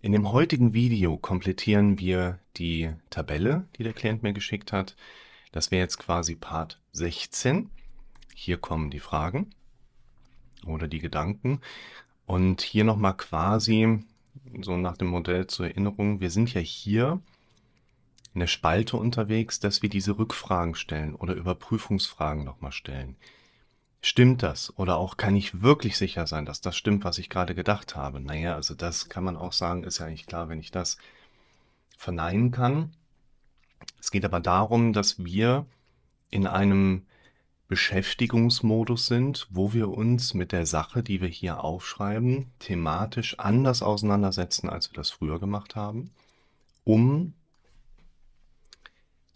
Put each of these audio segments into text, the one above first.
In dem heutigen Video komplettieren wir die Tabelle, die der Klient mir geschickt hat. Das wäre jetzt quasi Part 16. Hier kommen die Fragen oder die Gedanken. Und hier nochmal quasi so nach dem Modell zur Erinnerung. Wir sind ja hier in der Spalte unterwegs, dass wir diese Rückfragen stellen oder Überprüfungsfragen nochmal stellen. Stimmt das? Oder auch kann ich wirklich sicher sein, dass das stimmt, was ich gerade gedacht habe? Naja, also das kann man auch sagen, ist ja eigentlich klar, wenn ich das verneinen kann. Es geht aber darum, dass wir in einem Beschäftigungsmodus sind, wo wir uns mit der Sache, die wir hier aufschreiben, thematisch anders auseinandersetzen, als wir das früher gemacht haben, um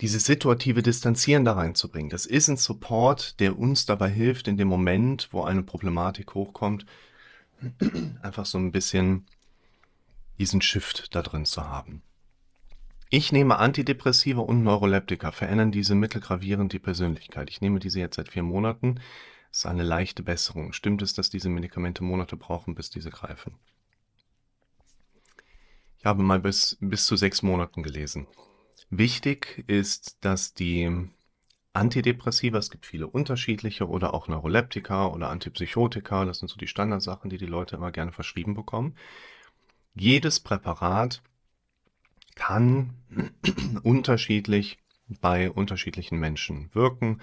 dieses situative Distanzieren da reinzubringen. Das ist ein Support, der uns dabei hilft, in dem Moment, wo eine Problematik hochkommt, einfach so ein bisschen diesen Shift da drin zu haben. Ich nehme Antidepressiva und Neuroleptika, verändern diese mittelgravierend die Persönlichkeit. Ich nehme diese jetzt seit vier Monaten. Das ist eine leichte Besserung. Stimmt es, dass diese Medikamente Monate brauchen, bis diese greifen? Ich habe mal bis, bis zu sechs Monaten gelesen. Wichtig ist, dass die Antidepressiva, es gibt viele unterschiedliche oder auch Neuroleptika oder Antipsychotika, das sind so die Standardsachen, die die Leute immer gerne verschrieben bekommen. Jedes Präparat kann unterschiedlich bei unterschiedlichen Menschen wirken.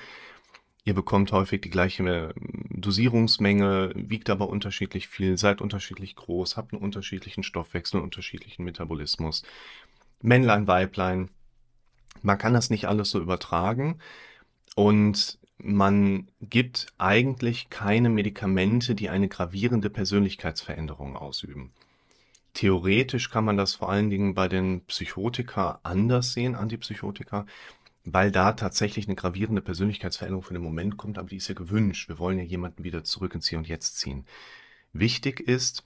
Ihr bekommt häufig die gleiche Dosierungsmenge, wiegt aber unterschiedlich viel, seid unterschiedlich groß, habt einen unterschiedlichen Stoffwechsel, einen unterschiedlichen Metabolismus. Männlein, Weiblein, man kann das nicht alles so übertragen und man gibt eigentlich keine Medikamente, die eine gravierende Persönlichkeitsveränderung ausüben. Theoretisch kann man das vor allen Dingen bei den Psychotika anders sehen, Antipsychotika, weil da tatsächlich eine gravierende Persönlichkeitsveränderung für den Moment kommt, aber die ist ja gewünscht. Wir wollen ja jemanden wieder zurück ins Hier und Jetzt ziehen. Wichtig ist,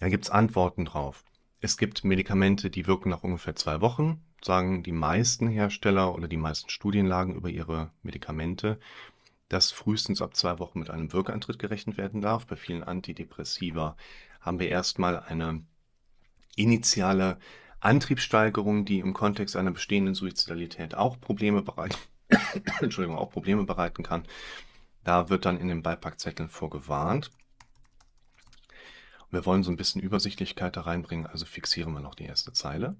da gibt es Antworten drauf. Es gibt Medikamente, die wirken nach ungefähr zwei Wochen sagen die meisten Hersteller oder die meisten Studienlagen über ihre Medikamente, dass frühestens ab zwei Wochen mit einem Wirkeintritt gerechnet werden darf. Bei vielen Antidepressiva haben wir erstmal eine initiale Antriebssteigerung, die im Kontext einer bestehenden Suizidalität auch Probleme bereiten, Entschuldigung, auch Probleme bereiten kann. Da wird dann in den Beipackzetteln vorgewarnt. Wir wollen so ein bisschen Übersichtlichkeit da reinbringen, also fixieren wir noch die erste Zeile.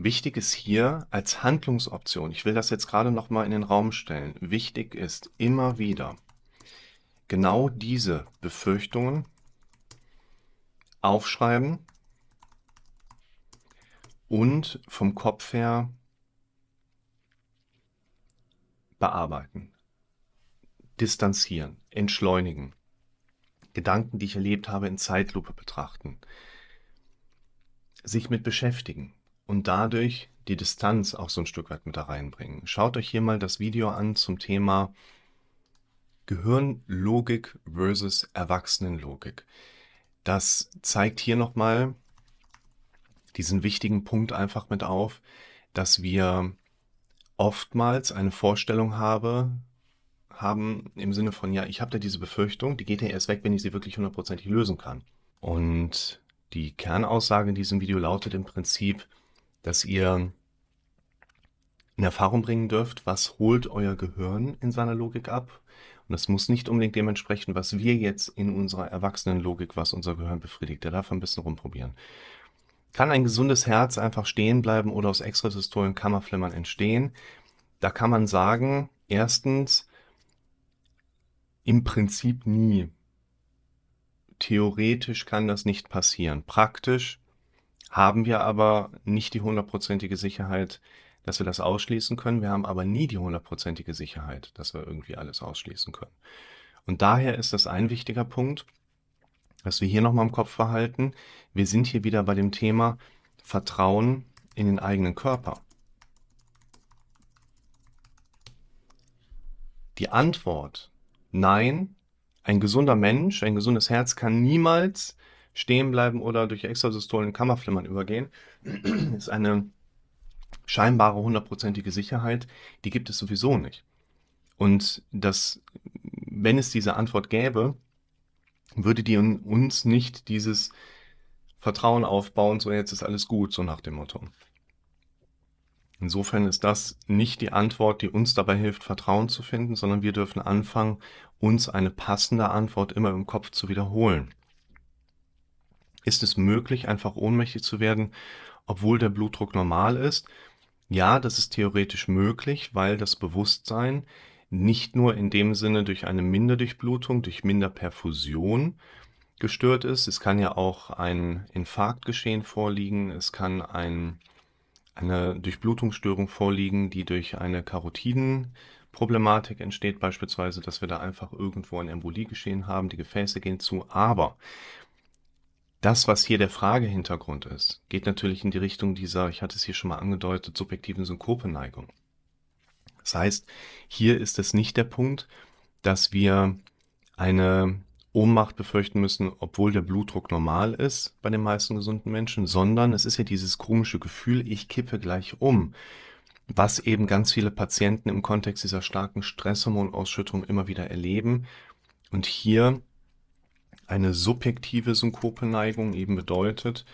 Wichtig ist hier als Handlungsoption, ich will das jetzt gerade noch mal in den Raum stellen, wichtig ist immer wieder genau diese Befürchtungen aufschreiben und vom Kopf her bearbeiten, distanzieren, entschleunigen, Gedanken, die ich erlebt habe, in Zeitlupe betrachten, sich mit beschäftigen und dadurch die Distanz auch so ein Stück weit mit da reinbringen. Schaut euch hier mal das Video an zum Thema Gehirnlogik versus Erwachsenenlogik. Das zeigt hier nochmal diesen wichtigen Punkt einfach mit auf, dass wir oftmals eine Vorstellung habe, haben im Sinne von, ja, ich habe da diese Befürchtung, die geht ja erst weg, wenn ich sie wirklich hundertprozentig lösen kann. Und die Kernaussage in diesem Video lautet im Prinzip, dass ihr in Erfahrung bringen dürft, was holt euer Gehirn in seiner Logik ab. Und das muss nicht unbedingt dementsprechend, was wir jetzt in unserer Erwachsenenlogik, was unser Gehirn befriedigt. Der darf ein bisschen rumprobieren. Kann ein gesundes Herz einfach stehen bleiben oder aus extrasystolen Kammerflimmern entstehen? Da kann man sagen, erstens, im Prinzip nie. Theoretisch kann das nicht passieren. Praktisch haben wir aber nicht die hundertprozentige Sicherheit, dass wir das ausschließen können. Wir haben aber nie die hundertprozentige Sicherheit, dass wir irgendwie alles ausschließen können. Und daher ist das ein wichtiger Punkt, was wir hier nochmal im Kopf behalten. Wir sind hier wieder bei dem Thema Vertrauen in den eigenen Körper. Die Antwort, nein, ein gesunder Mensch, ein gesundes Herz kann niemals stehen bleiben oder durch Extrasystolen Kammerflimmern übergehen, ist eine scheinbare hundertprozentige Sicherheit, die gibt es sowieso nicht. Und das, wenn es diese Antwort gäbe, würde die uns nicht dieses Vertrauen aufbauen, so jetzt ist alles gut, so nach dem Motto. Insofern ist das nicht die Antwort, die uns dabei hilft, Vertrauen zu finden, sondern wir dürfen anfangen, uns eine passende Antwort immer im Kopf zu wiederholen. Ist es möglich, einfach ohnmächtig zu werden, obwohl der Blutdruck normal ist? Ja, das ist theoretisch möglich, weil das Bewusstsein nicht nur in dem Sinne durch eine Minderdurchblutung, durch Minderperfusion gestört ist. Es kann ja auch ein Infarktgeschehen vorliegen. Es kann ein eine Durchblutungsstörung vorliegen, die durch eine Karotidenproblematik entsteht, beispielsweise, dass wir da einfach irgendwo ein Embolie geschehen haben, die Gefäße gehen zu. Aber das, was hier der Fragehintergrund ist, geht natürlich in die Richtung dieser, ich hatte es hier schon mal angedeutet, subjektiven Synkopeneigung. Das heißt, hier ist es nicht der Punkt, dass wir eine Ohnmacht befürchten müssen, obwohl der Blutdruck normal ist bei den meisten gesunden Menschen, sondern es ist ja dieses komische Gefühl, ich kippe gleich um, was eben ganz viele Patienten im Kontext dieser starken Stresshormonausschüttung immer wieder erleben. Und hier eine subjektive Synkopeneigung eben bedeutet,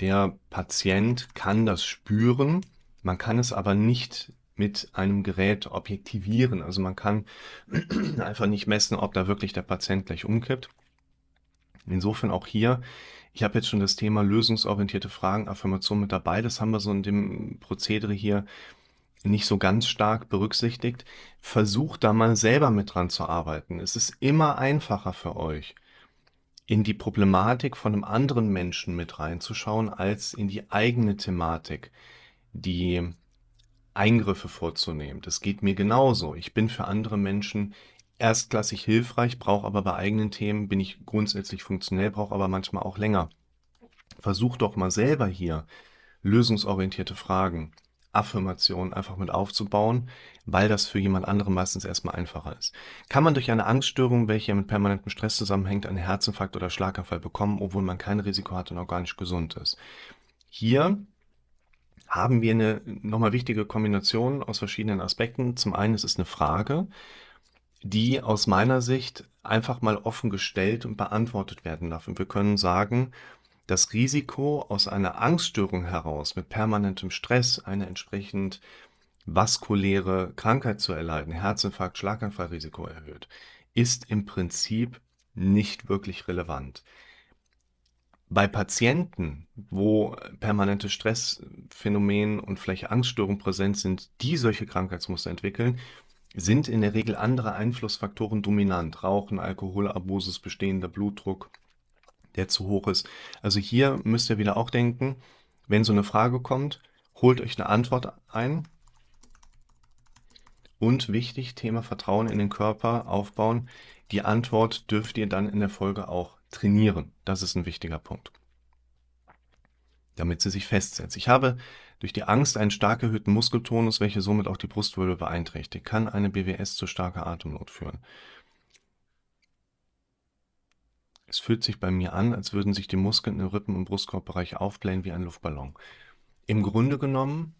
der Patient kann das spüren, man kann es aber nicht mit einem Gerät objektivieren. Also man kann einfach nicht messen, ob da wirklich der Patient gleich umkippt. Insofern auch hier, ich habe jetzt schon das Thema lösungsorientierte Fragen, Affirmation mit dabei. Das haben wir so in dem Prozedere hier nicht so ganz stark berücksichtigt. Versucht da mal selber mit dran zu arbeiten. Es ist immer einfacher für euch, in die Problematik von einem anderen Menschen mit reinzuschauen, als in die eigene Thematik, die Eingriffe vorzunehmen. Das geht mir genauso. Ich bin für andere Menschen erstklassig hilfreich, brauche aber bei eigenen Themen, bin ich grundsätzlich funktionell, brauche aber manchmal auch länger. Versuch doch mal selber hier lösungsorientierte Fragen, Affirmationen einfach mit aufzubauen, weil das für jemand anderen meistens erstmal einfacher ist. Kann man durch eine Angststörung, welche mit permanentem Stress zusammenhängt, einen Herzinfarkt oder Schlaganfall bekommen, obwohl man kein Risiko hat und organisch gesund ist? Hier haben wir eine nochmal wichtige Kombination aus verschiedenen Aspekten. Zum einen ist es eine Frage, die aus meiner Sicht einfach mal offen gestellt und beantwortet werden darf. Und wir können sagen, das Risiko aus einer Angststörung heraus mit permanentem Stress eine entsprechend vaskuläre Krankheit zu erleiden, Herzinfarkt, Schlaganfallrisiko erhöht, ist im Prinzip nicht wirklich relevant. Bei Patienten, wo permanente Stressphänomen und vielleicht Angststörungen präsent sind, die solche Krankheitsmuster entwickeln, sind in der Regel andere Einflussfaktoren dominant. Rauchen, Alkoholabusus, bestehender Blutdruck, der zu hoch ist. Also hier müsst ihr wieder auch denken, wenn so eine Frage kommt, holt euch eine Antwort ein. Und wichtig, Thema Vertrauen in den Körper aufbauen. Die Antwort dürft ihr dann in der Folge auch trainieren. Das ist ein wichtiger Punkt. Damit sie sich festsetzt. Ich habe durch die Angst einen stark erhöhten Muskeltonus, welcher somit auch die Brustwirbel beeinträchtigt. Kann eine BWS zu starker Atemnot führen? Es fühlt sich bei mir an, als würden sich die Muskeln im Rippen- und Brustkorbbereich aufblähen wie ein Luftballon. Im Grunde genommen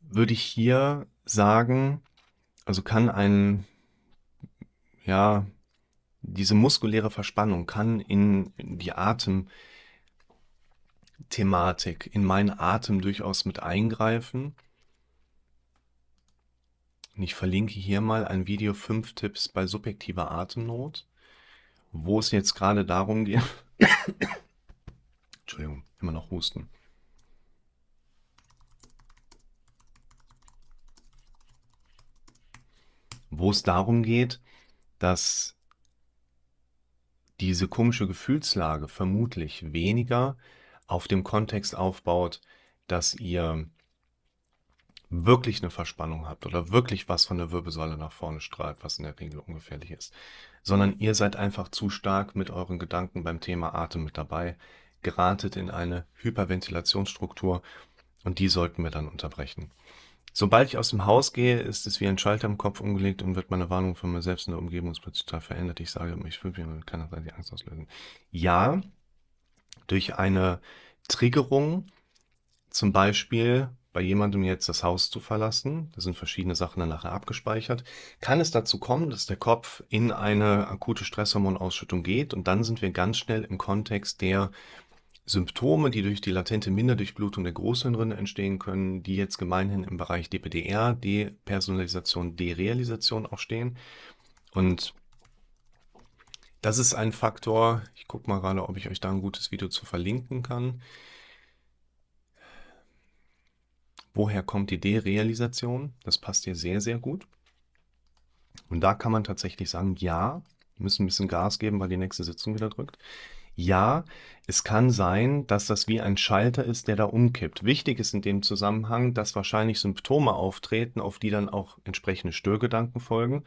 würde ich hier sagen, also kann ein, ja, diese muskuläre Verspannung kann in die Atemthematik, in meinen Atem durchaus mit eingreifen. Und ich verlinke hier mal ein Video 5 Tipps bei subjektiver Atemnot, wo es jetzt gerade darum geht. Entschuldigung, immer noch husten. Wo es darum geht, dass diese komische Gefühlslage vermutlich weniger auf dem Kontext aufbaut, dass ihr wirklich eine Verspannung habt oder wirklich was von der Wirbelsäule nach vorne strahlt, was in der Regel ungefährlich ist, sondern ihr seid einfach zu stark mit euren Gedanken beim Thema Atem mit dabei, geratet in eine Hyperventilationsstruktur und die sollten wir dann unterbrechen. Sobald ich aus dem Haus gehe, ist es wie ein Schalter im Kopf umgelegt und wird meine Warnung von mir selbst in der Umgebung total verändert. Ich sage, ich fühle mich mit keiner Seite die Angst auslösen. Ja, durch eine Triggerung, zum Beispiel bei jemandem jetzt das Haus zu verlassen, da sind verschiedene Sachen dann nachher abgespeichert, kann es dazu kommen, dass der Kopf in eine akute Stresshormonausschüttung geht und dann sind wir ganz schnell im Kontext der Symptome, die durch die latente Minderdurchblutung der Großhirnrinde entstehen können, die jetzt gemeinhin im Bereich DPDR, Depersonalisation, Derealisation auch stehen. Und das ist ein Faktor, ich gucke mal gerade, ob ich euch da ein gutes Video zu verlinken kann. Woher kommt die Derealisation? Das passt hier sehr, sehr gut. Und da kann man tatsächlich sagen, ja, wir müssen ein bisschen Gas geben, weil die nächste Sitzung wieder drückt. Ja, es kann sein, dass das wie ein Schalter ist, der da umkippt. Wichtig ist in dem Zusammenhang, dass wahrscheinlich Symptome auftreten, auf die dann auch entsprechende Störgedanken folgen,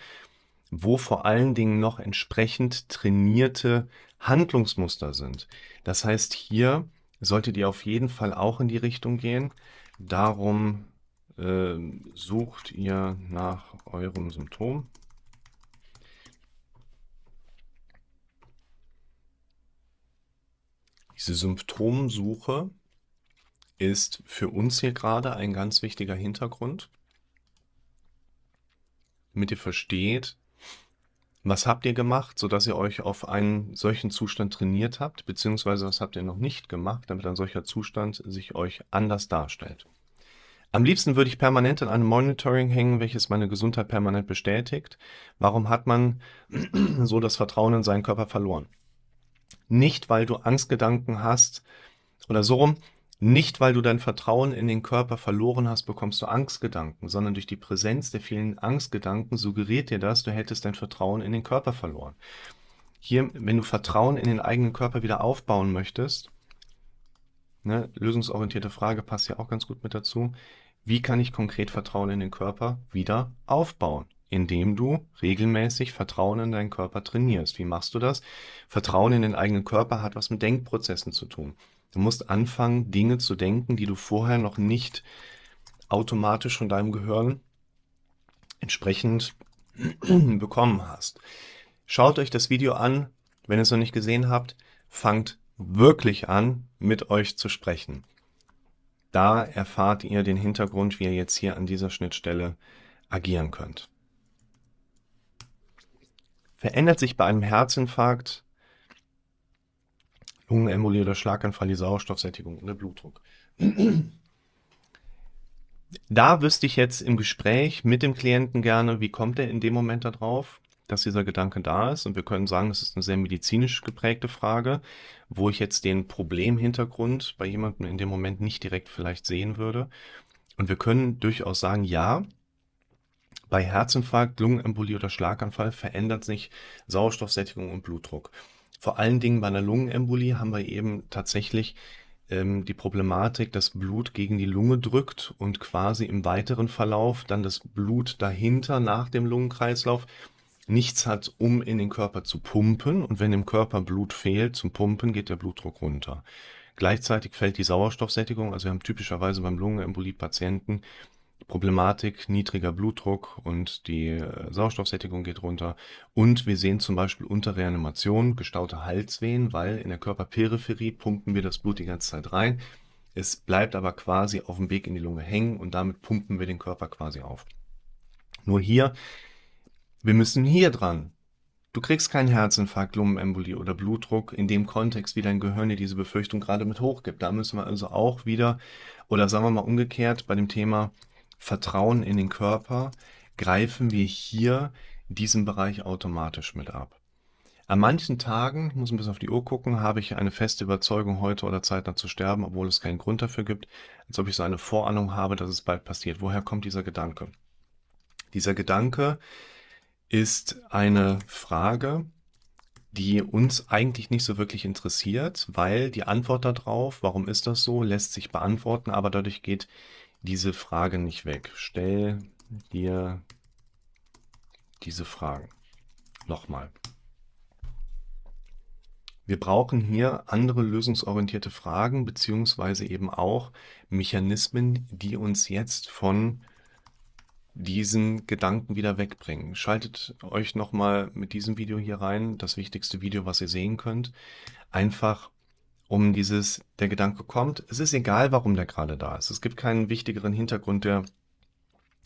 wo vor allen Dingen noch entsprechend trainierte Handlungsmuster sind. Das heißt, hier solltet ihr auf jeden Fall auch in die Richtung gehen. Darum äh, sucht ihr nach eurem Symptom. Diese Symptomsuche ist für uns hier gerade ein ganz wichtiger Hintergrund, damit ihr versteht, was habt ihr gemacht, sodass ihr euch auf einen solchen Zustand trainiert habt, beziehungsweise was habt ihr noch nicht gemacht, damit ein solcher Zustand sich euch anders darstellt. Am liebsten würde ich permanent in einem Monitoring hängen, welches meine Gesundheit permanent bestätigt. Warum hat man so das Vertrauen in seinen Körper verloren? Nicht, weil du Angstgedanken hast oder so rum, nicht, weil du dein Vertrauen in den Körper verloren hast, bekommst du Angstgedanken, sondern durch die Präsenz der vielen Angstgedanken suggeriert dir das, du hättest dein Vertrauen in den Körper verloren. Hier, wenn du Vertrauen in den eigenen Körper wieder aufbauen möchtest, ne, lösungsorientierte Frage passt ja auch ganz gut mit dazu, wie kann ich konkret Vertrauen in den Körper wieder aufbauen? indem du regelmäßig Vertrauen in deinen Körper trainierst. Wie machst du das? Vertrauen in den eigenen Körper hat was mit Denkprozessen zu tun. Du musst anfangen, Dinge zu denken, die du vorher noch nicht automatisch von deinem Gehirn entsprechend bekommen hast. Schaut euch das Video an. Wenn ihr es noch nicht gesehen habt, fangt wirklich an, mit euch zu sprechen. Da erfahrt ihr den Hintergrund, wie ihr jetzt hier an dieser Schnittstelle agieren könnt. Verändert sich bei einem Herzinfarkt, Lungenembolie oder Schlaganfall die Sauerstoffsättigung und der Blutdruck? Da wüsste ich jetzt im Gespräch mit dem Klienten gerne, wie kommt er in dem Moment darauf, dass dieser Gedanke da ist. Und wir können sagen, das ist eine sehr medizinisch geprägte Frage, wo ich jetzt den Problemhintergrund bei jemandem in dem Moment nicht direkt vielleicht sehen würde. Und wir können durchaus sagen, ja, bei Herzinfarkt, Lungenembolie oder Schlaganfall verändert sich Sauerstoffsättigung und Blutdruck. Vor allen Dingen bei einer Lungenembolie haben wir eben tatsächlich ähm, die Problematik, dass Blut gegen die Lunge drückt und quasi im weiteren Verlauf dann das Blut dahinter nach dem Lungenkreislauf nichts hat, um in den Körper zu pumpen. Und wenn im Körper Blut fehlt zum Pumpen, geht der Blutdruck runter. Gleichzeitig fällt die Sauerstoffsättigung. Also wir haben typischerweise beim Lungenembolie-Patienten Problematik niedriger Blutdruck und die äh, Sauerstoffsättigung geht runter. Und wir sehen zum Beispiel unter Reanimation gestaute Halswehen, weil in der Körperperipherie pumpen wir das Blut die ganze Zeit rein. Es bleibt aber quasi auf dem Weg in die Lunge hängen und damit pumpen wir den Körper quasi auf. Nur hier, wir müssen hier dran. Du kriegst keinen Herzinfarkt, Lungenembolie oder Blutdruck in dem Kontext, wie dein Gehirn dir diese Befürchtung gerade mit hochgibt. Da müssen wir also auch wieder, oder sagen wir mal umgekehrt, bei dem Thema Vertrauen in den Körper greifen wir hier diesen Bereich automatisch mit ab. An manchen Tagen, muss ein bisschen auf die Uhr gucken, habe ich eine feste Überzeugung, heute oder zeitnah zu sterben, obwohl es keinen Grund dafür gibt, als ob ich so eine Vorahnung habe, dass es bald passiert. Woher kommt dieser Gedanke? Dieser Gedanke ist eine Frage, die uns eigentlich nicht so wirklich interessiert, weil die Antwort darauf, warum ist das so, lässt sich beantworten, aber dadurch geht diese Frage nicht weg. Stell dir diese Fragen. Nochmal. Wir brauchen hier andere lösungsorientierte Fragen beziehungsweise eben auch Mechanismen, die uns jetzt von diesen Gedanken wieder wegbringen. Schaltet euch nochmal mit diesem Video hier rein, das wichtigste Video, was ihr sehen könnt. Einfach um dieses, der Gedanke kommt, es ist egal, warum der gerade da ist. Es gibt keinen wichtigeren Hintergrund, der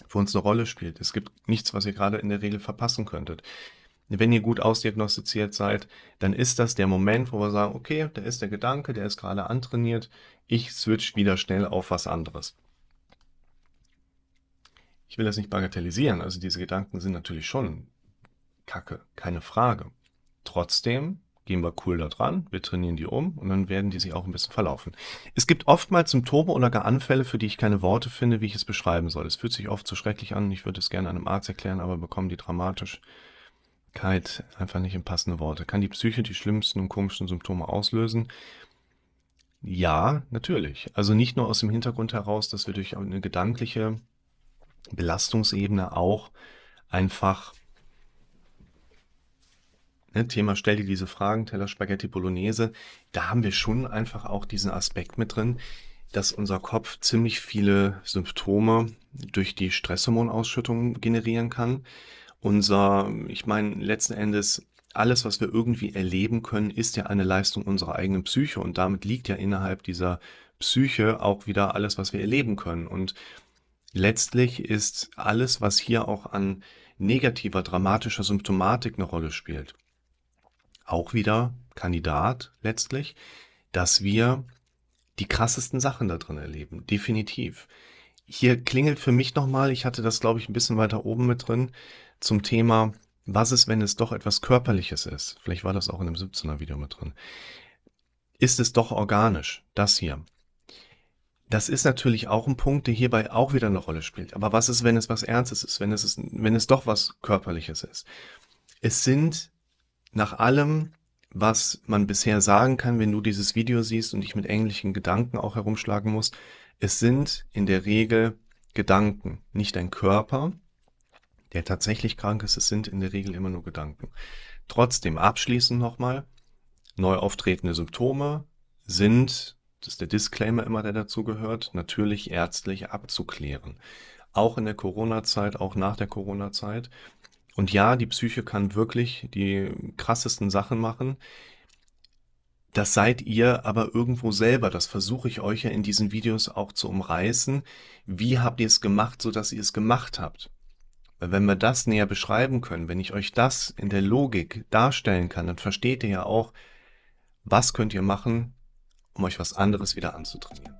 für uns eine Rolle spielt. Es gibt nichts, was ihr gerade in der Regel verpassen könntet. wenn ihr gut ausdiagnostiziert seid, dann ist das der Moment, wo wir sagen, okay, da ist der Gedanke, der ist gerade antrainiert, ich switch wieder schnell auf was anderes. Ich will das nicht bagatellisieren, also diese Gedanken sind natürlich schon kacke, keine Frage. Trotzdem gehen wir cool da dran, wir trainieren die um und dann werden die sich auch ein bisschen verlaufen. Es gibt oftmals Symptome oder gar Anfälle, für die ich keine Worte finde, wie ich es beschreiben soll. Es fühlt sich oft so schrecklich an, ich würde es gerne einem Arzt erklären, aber bekommen die Dramatischkeit einfach nicht in passende Worte. Kann die Psyche die schlimmsten und komischsten Symptome auslösen? Ja, natürlich. Also nicht nur aus dem Hintergrund heraus, dass wir durch eine gedankliche Belastungsebene auch einfach ne, Thema stell dir diese Fragen, Teller Spaghetti Bolognese, da haben wir schon einfach auch diesen Aspekt mit drin, dass unser Kopf ziemlich viele Symptome durch die Stresshormonausschüttung generieren kann. Unser, ich meine, letzten Endes alles, was wir irgendwie erleben können, ist ja eine Leistung unserer eigenen Psyche und damit liegt ja innerhalb dieser Psyche auch wieder alles, was wir erleben können. Und letztlich ist alles, was hier auch an negativer, dramatischer Symptomatik eine Rolle spielt, auch wieder Kandidat letztlich, dass wir die krassesten Sachen da drin erleben. Definitiv. Hier klingelt für mich nochmal, ich hatte das glaube ich ein bisschen weiter oben mit drin, zum Thema, was ist, wenn es doch etwas Körperliches ist? Vielleicht war das auch in dem 17er Video mit drin. Ist es doch organisch? Das hier. Das ist natürlich auch ein Punkt, der hierbei auch wieder eine Rolle spielt. Aber was ist, wenn es was Ernstes ist? Wenn es, ist, wenn es doch was Körperliches ist? Es sind nach allem, was man bisher sagen kann, wenn du dieses Video siehst und dich mit englischen Gedanken auch herumschlagen musst, es sind in der Regel Gedanken, nicht ein Körper, der tatsächlich krank ist. Es sind in der Regel immer nur Gedanken. Trotzdem abschließend nochmal, neu auftretende Symptome sind, das ist der Disclaimer immer, der dazu gehört, natürlich ärztlich abzuklären. Auch in der Corona-Zeit, auch nach der Corona-Zeit. Und ja, die Psyche kann wirklich die krassesten Sachen machen. Das seid ihr aber irgendwo selber. Das versuche ich euch ja in diesen Videos auch zu umreißen. Wie habt ihr es gemacht, so dass ihr es gemacht habt? Weil wenn wir das näher beschreiben können, wenn ich euch das in der Logik darstellen kann, dann versteht ihr ja auch, was könnt ihr machen, um euch was anderes wieder anzutrainieren.